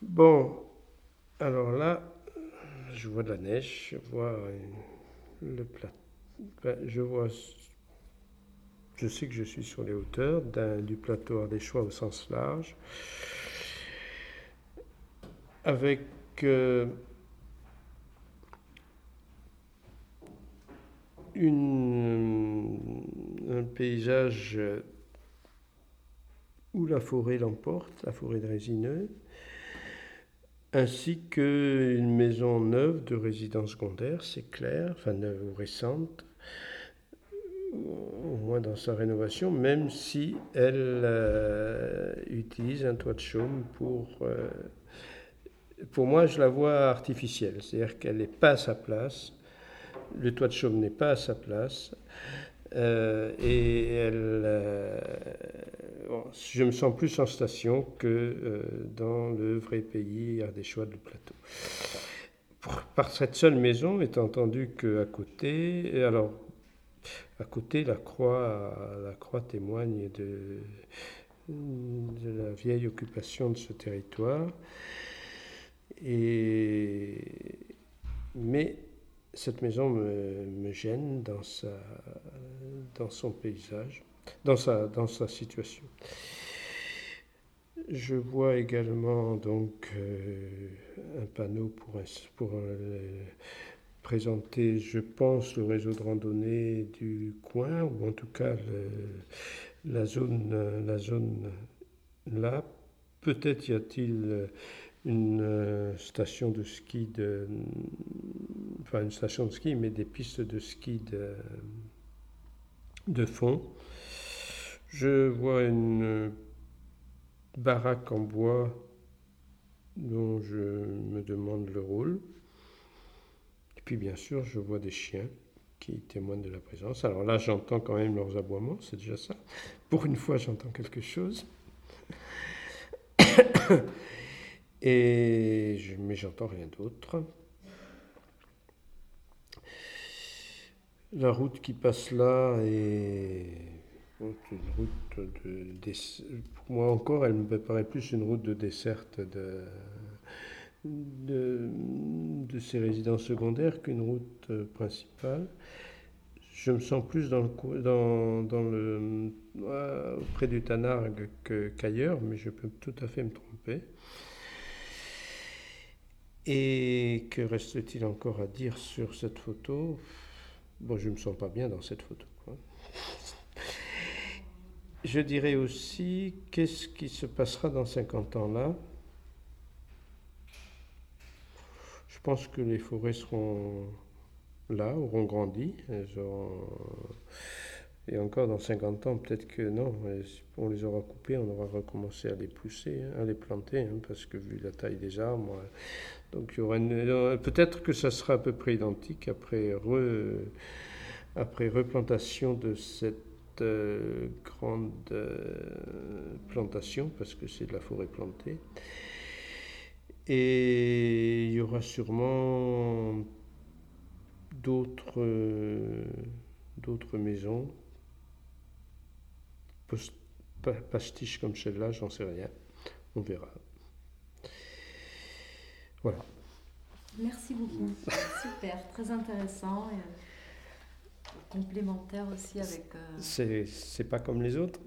Bon, alors là, je vois de la neige, je vois le plat. Ben, je vois. Je sais que je suis sur les hauteurs du plateau Ardéchois au sens large, avec euh, une, un paysage où la forêt l'emporte, la forêt de résineux, ainsi qu'une maison neuve de résidence secondaire, c'est clair, enfin neuve ou récente, au moins dans sa rénovation, même si elle euh, utilise un toit de chaume pour... Euh, pour moi, je la vois artificielle, c'est-à-dire qu'elle n'est pas à sa place, le toit de chaume n'est pas à sa place, euh, et elle, je me sens plus en station que euh, dans le vrai pays à des choix de plateau. par cette seule maison, étant entendu qu'à côté, alors à côté, la croix, la croix témoigne de, de la vieille occupation de ce territoire. Et, mais cette maison me, gêne dans, sa, dans son paysage dans sa, dans sa situation. Je vois également donc euh, un panneau pour, pour euh, présenter, je pense, le réseau de randonnée du coin, ou en tout cas la, zone, la zone là. Peut-être y a-t-il une euh, station de ski, de, enfin une station de ski, mais des pistes de ski de, de fond. Je vois une baraque en bois dont je me demande le rôle. Et puis bien sûr, je vois des chiens qui témoignent de la présence. Alors là, j'entends quand même leurs aboiements, c'est déjà ça. Pour une fois, j'entends quelque chose. Et mais j'entends rien d'autre. La route qui passe là est une route de, pour moi encore, elle me paraît plus une route de desserte de, ces résidences secondaires qu'une route euh, principale. Je me sens plus dans le, dans, dans le, euh, du Tanargue qu'ailleurs, mais je peux tout à fait me tromper. Et que reste-t-il encore à dire sur cette photo? Bon, je ne me sens pas bien dans cette photo. Je dirais aussi, qu'est-ce qui se passera dans 50 ans là? Je pense que les forêts seront là, auront grandi. Et encore dans 50 ans, peut-être que non, on les aura coupés, on aura recommencé à les pousser, hein, à les planter, hein, parce que vu la taille des arbres, donc il y aura peut-être que ça sera à peu près identique après, replantation de cette grande euh, plantation, parce que c'est de la forêt plantée. Et il y aura sûrement d'autres maisons, pastiches comme celle-là, j'en sais rien. On verra. Voilà. Merci beaucoup. Super, très intéressant complémentaire aussi avec. Euh, c'est pas comme les autres